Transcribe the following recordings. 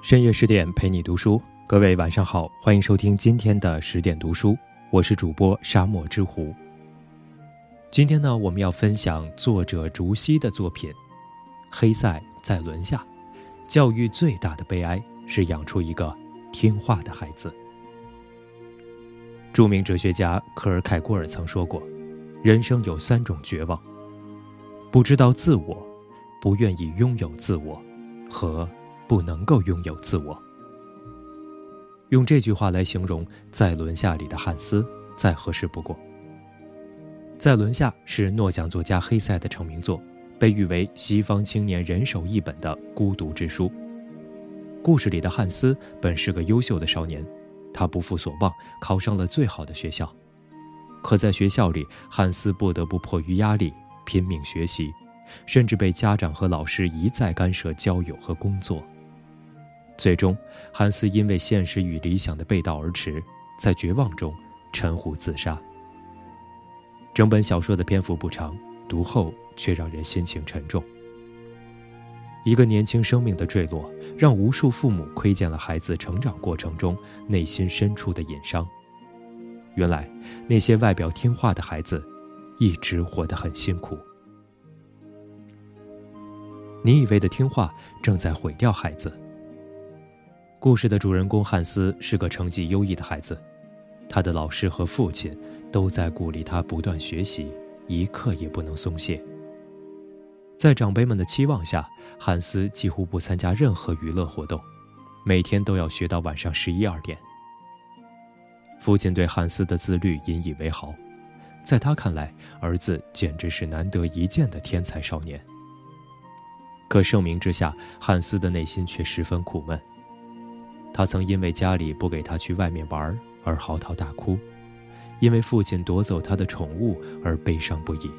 深夜十点陪你读书，各位晚上好，欢迎收听今天的十点读书，我是主播沙漠之狐。今天呢，我们要分享作者竹溪的作品《黑塞在轮下》，教育最大的悲哀是养出一个听话的孩子。著名哲学家科尔凯郭尔曾说过：“人生有三种绝望：不知道自我，不愿意拥有自我，和……”不能够拥有自我。用这句话来形容《在轮下》里的汉斯，再合适不过。《在轮下》是诺奖作家黑塞的成名作，被誉为西方青年人手一本的孤独之书。故事里的汉斯本是个优秀的少年，他不负所望，考上了最好的学校。可在学校里，汉斯不得不迫于压力拼命学习，甚至被家长和老师一再干涉交友和工作。最终，汉斯因为现实与理想的背道而驰，在绝望中沉湖自杀。整本小说的篇幅不长，读后却让人心情沉重。一个年轻生命的坠落，让无数父母窥见了孩子成长过程中内心深处的隐伤。原来，那些外表听话的孩子，一直活得很辛苦。你以为的听话，正在毁掉孩子。故事的主人公汉斯是个成绩优异的孩子，他的老师和父亲都在鼓励他不断学习，一刻也不能松懈。在长辈们的期望下，汉斯几乎不参加任何娱乐活动，每天都要学到晚上十一二点。父亲对汉斯的自律引以为豪，在他看来，儿子简直是难得一见的天才少年。可盛名之下，汉斯的内心却十分苦闷。他曾因为家里不给他去外面玩而嚎啕大哭，因为父亲夺走他的宠物而悲伤不已，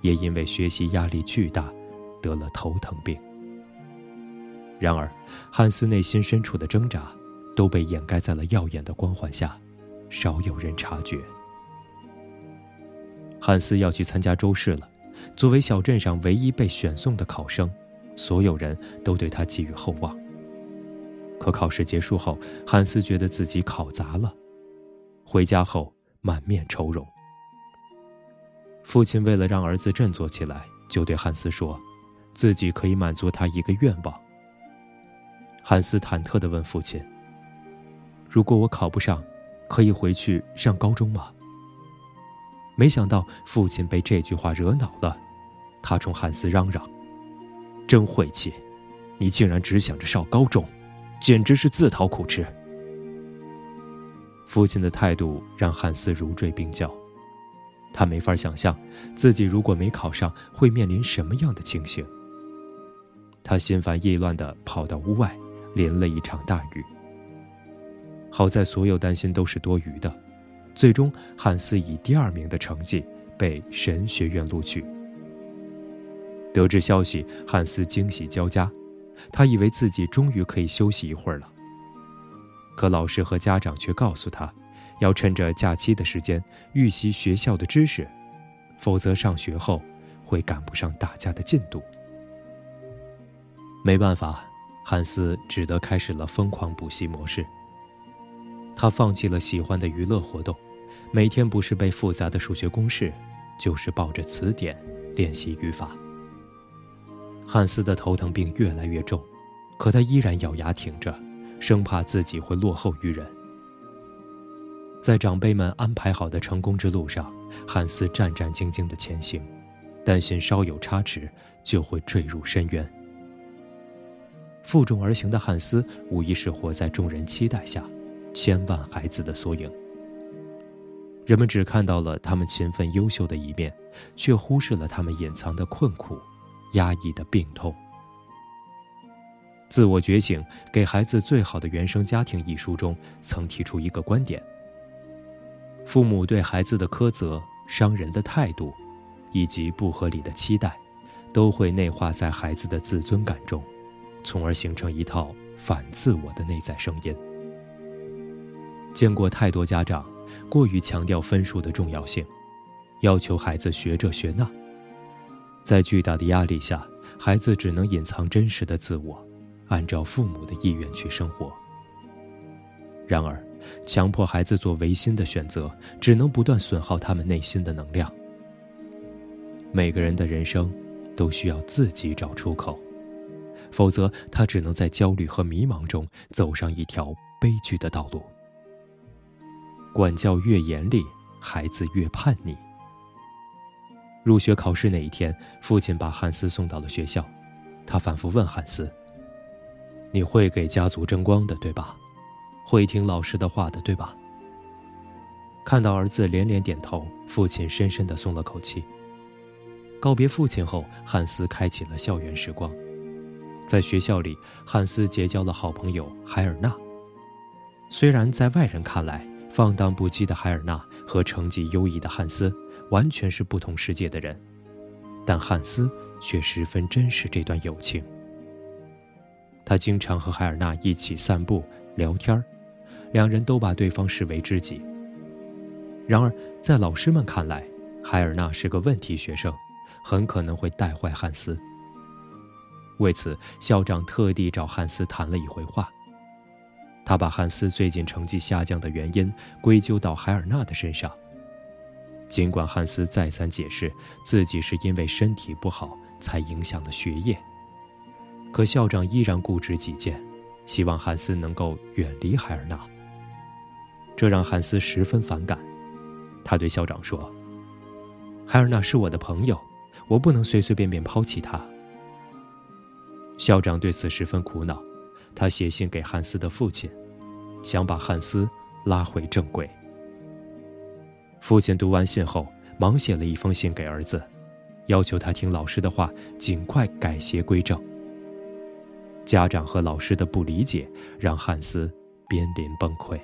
也因为学习压力巨大，得了头疼病。然而，汉斯内心深处的挣扎都被掩盖在了耀眼的光环下，少有人察觉。汉斯要去参加周试了，作为小镇上唯一被选送的考生，所有人都对他寄予厚望。可考试结束后，汉斯觉得自己考砸了，回家后满面愁容。父亲为了让儿子振作起来，就对汉斯说：“自己可以满足他一个愿望。”汉斯忐忑地问父亲：“如果我考不上，可以回去上高中吗？”没想到父亲被这句话惹恼了，他冲汉斯嚷嚷：“真晦气！你竟然只想着上高中！”简直是自讨苦吃。父亲的态度让汉斯如坠冰窖，他没法想象自己如果没考上会面临什么样的情形。他心烦意乱地跑到屋外，淋了一场大雨。好在所有担心都是多余的，最终汉斯以第二名的成绩被神学院录取。得知消息，汉斯惊喜交加。他以为自己终于可以休息一会儿了，可老师和家长却告诉他，要趁着假期的时间预习学校的知识，否则上学后会赶不上大家的进度。没办法，汉斯只得开始了疯狂补习模式。他放弃了喜欢的娱乐活动，每天不是背复杂的数学公式，就是抱着词典练习语法。汉斯的头疼病越来越重，可他依然咬牙挺着，生怕自己会落后于人。在长辈们安排好的成功之路上，汉斯战战兢兢地前行，担心稍有差池就会坠入深渊。负重而行的汉斯无疑是活在众人期待下，千万孩子的缩影。人们只看到了他们勤奋优秀的一面，却忽视了他们隐藏的困苦。压抑的病痛。自我觉醒给孩子最好的原生家庭一书中曾提出一个观点：父母对孩子的苛责、伤人的态度，以及不合理的期待，都会内化在孩子的自尊感中，从而形成一套反自我的内在声音。见过太多家长过于强调分数的重要性，要求孩子学这学那。在巨大的压力下，孩子只能隐藏真实的自我，按照父母的意愿去生活。然而，强迫孩子做违心的选择，只能不断损耗他们内心的能量。每个人的人生，都需要自己找出口，否则他只能在焦虑和迷茫中走上一条悲剧的道路。管教越严厉，孩子越叛逆。入学考试那一天，父亲把汉斯送到了学校，他反复问汉斯：“你会给家族争光的，对吧？”会听老师的话的，对吧？看到儿子连连点头，父亲深深的松了口气。告别父亲后，汉斯开启了校园时光。在学校里，汉斯结交了好朋友海尔娜。虽然在外人看来，放荡不羁的海尔娜和成绩优异的汉斯完全是不同世界的人，但汉斯却十分珍视这段友情。他经常和海尔娜一起散步、聊天。两人都把对方视为知己。然而，在老师们看来，海尔娜是个问题学生，很可能会带坏汉斯。为此，校长特地找汉斯谈了一回话。他把汉斯最近成绩下降的原因归咎到海尔娜的身上。尽管汉斯再三解释自己是因为身体不好才影响了学业，可校长依然固执己见，希望汉斯能够远离海尔娜。这让汉斯十分反感，他对校长说：“海尔娜是我的朋友，我不能随随便便抛弃她。”校长对此十分苦恼，他写信给汉斯的父亲，想把汉斯拉回正轨。父亲读完信后，忙写了一封信给儿子，要求他听老师的话，尽快改邪归正。家长和老师的不理解，让汉斯濒临崩溃。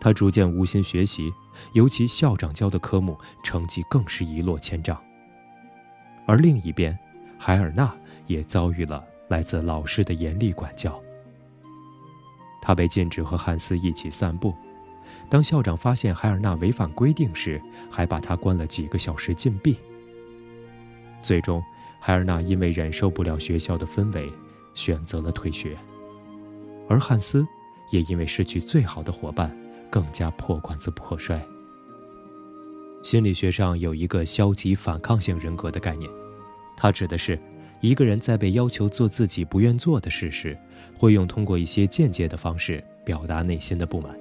他逐渐无心学习，尤其校长教的科目成绩更是一落千丈。而另一边，海尔娜也遭遇了来自老师的严厉管教。他被禁止和汉斯一起散步，当校长发现海尔娜违反规定时，还把他关了几个小时禁闭。最终，海尔娜因为忍受不了学校的氛围，选择了退学，而汉斯也因为失去最好的伙伴。更加破罐子破摔。心理学上有一个消极反抗性人格的概念，它指的是一个人在被要求做自己不愿做的事时，会用通过一些间接的方式表达内心的不满。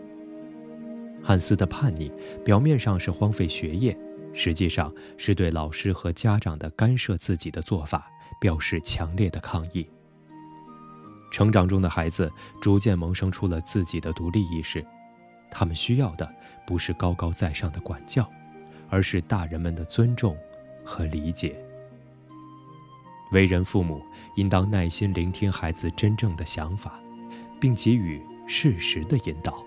汉斯的叛逆表面上是荒废学业，实际上是对老师和家长的干涉自己的做法表示强烈的抗议。成长中的孩子逐渐萌生出了自己的独立意识。他们需要的不是高高在上的管教，而是大人们的尊重和理解。为人父母应当耐心聆听孩子真正的想法，并给予适时的引导。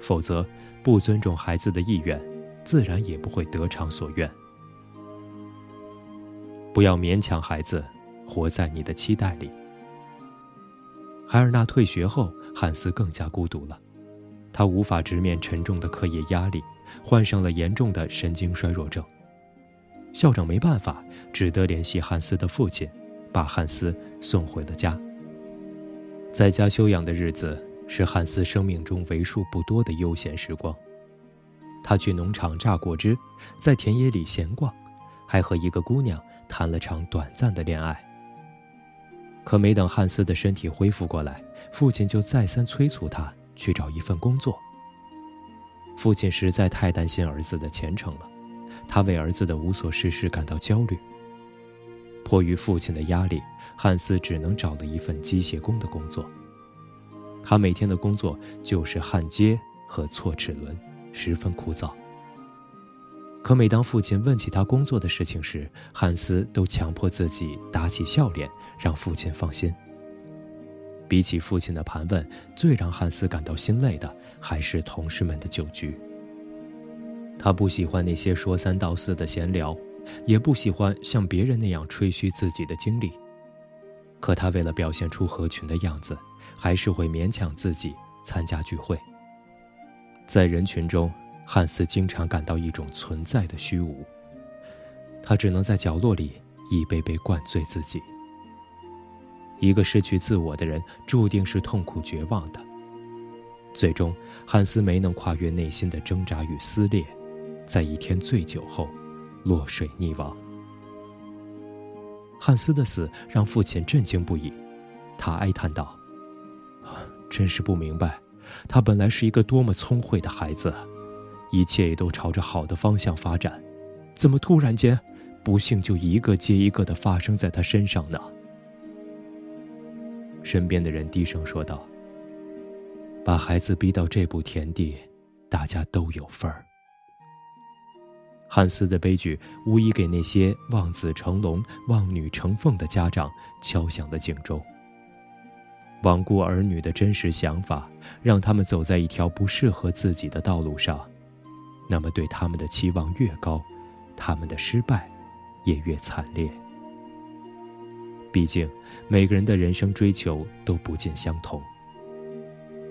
否则，不尊重孩子的意愿，自然也不会得偿所愿。不要勉强孩子活在你的期待里。海尔娜退学后，汉斯更加孤独了。他无法直面沉重的课业压力，患上了严重的神经衰弱症。校长没办法，只得联系汉斯的父亲，把汉斯送回了家。在家休养的日子是汉斯生命中为数不多的悠闲时光。他去农场榨果汁，在田野里闲逛，还和一个姑娘谈了场短暂的恋爱。可没等汉斯的身体恢复过来，父亲就再三催促他。去找一份工作。父亲实在太担心儿子的前程了，他为儿子的无所事事感到焦虑。迫于父亲的压力，汉斯只能找了一份机械工的工作。他每天的工作就是焊接和错齿轮，十分枯燥。可每当父亲问起他工作的事情时，汉斯都强迫自己打起笑脸，让父亲放心。比起父亲的盘问，最让汉斯感到心累的还是同事们的酒局。他不喜欢那些说三道四的闲聊，也不喜欢像别人那样吹嘘自己的经历。可他为了表现出合群的样子，还是会勉强自己参加聚会。在人群中，汉斯经常感到一种存在的虚无。他只能在角落里一杯杯灌醉自己。一个失去自我的人，注定是痛苦绝望的。最终，汉斯没能跨越内心的挣扎与撕裂，在一天醉酒后，落水溺亡。汉斯的死让父亲震惊不已，他哀叹道：“真是不明白，他本来是一个多么聪慧的孩子，一切也都朝着好的方向发展，怎么突然间，不幸就一个接一个的发生在他身上呢？”身边的人低声说道：“把孩子逼到这步田地，大家都有份儿。”汉斯的悲剧无疑给那些望子成龙、望女成凤的家长敲响了警钟。罔顾儿女的真实想法，让他们走在一条不适合自己的道路上，那么对他们的期望越高，他们的失败也越惨烈。毕竟，每个人的人生追求都不尽相同。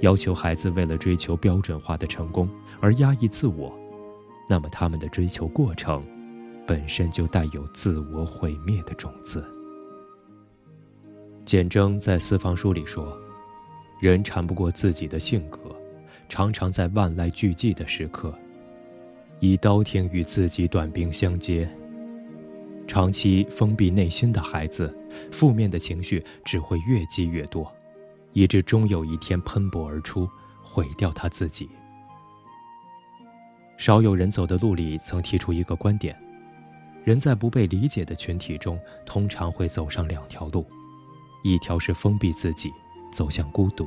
要求孩子为了追求标准化的成功而压抑自我。那么，他们的追求过程，本身就带有自我毁灭的种子。简征在《四方书》里说：“人缠不过自己的性格，常常在万籁俱寂的时刻，以刀庭与自己短兵相接。长期封闭内心的孩子，负面的情绪只会越积越多，以致终有一天喷薄而出，毁掉他自己。”少有人走的路里曾提出一个观点：人在不被理解的群体中，通常会走上两条路，一条是封闭自己，走向孤独；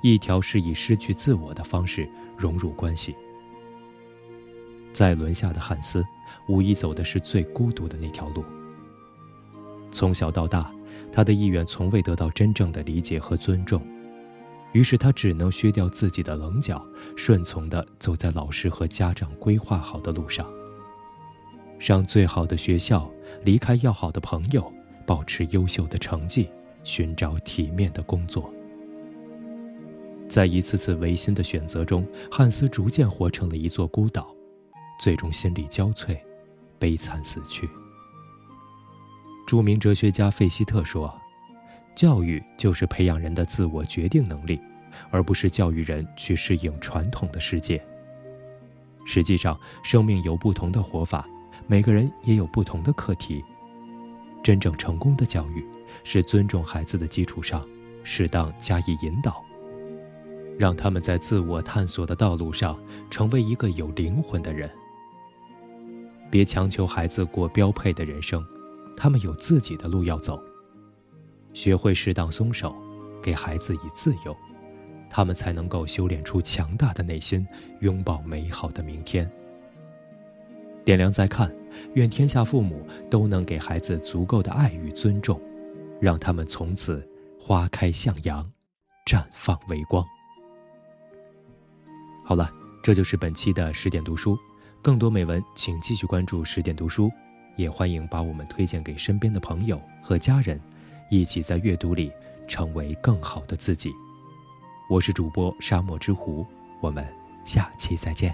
一条是以失去自我的方式融入关系。在轮下的汉斯，无疑走的是最孤独的那条路。从小到大，他的意愿从未得到真正的理解和尊重。于是他只能削掉自己的棱角，顺从地走在老师和家长规划好的路上。上最好的学校，离开要好的朋友，保持优秀的成绩，寻找体面的工作。在一次次违心的选择中，汉斯逐渐活成了一座孤岛，最终心力交瘁，悲惨死去。著名哲学家费希特说。教育就是培养人的自我决定能力，而不是教育人去适应传统的世界。实际上，生命有不同的活法，每个人也有不同的课题。真正成功的教育，是尊重孩子的基础上，适当加以引导，让他们在自我探索的道路上成为一个有灵魂的人。别强求孩子过标配的人生，他们有自己的路要走。学会适当松手，给孩子以自由，他们才能够修炼出强大的内心，拥抱美好的明天。点亮再看，愿天下父母都能给孩子足够的爱与尊重，让他们从此花开向阳，绽放微光。好了，这就是本期的十点读书，更多美文请继续关注十点读书，也欢迎把我们推荐给身边的朋友和家人。一起在阅读里成为更好的自己。我是主播沙漠之狐，我们下期再见。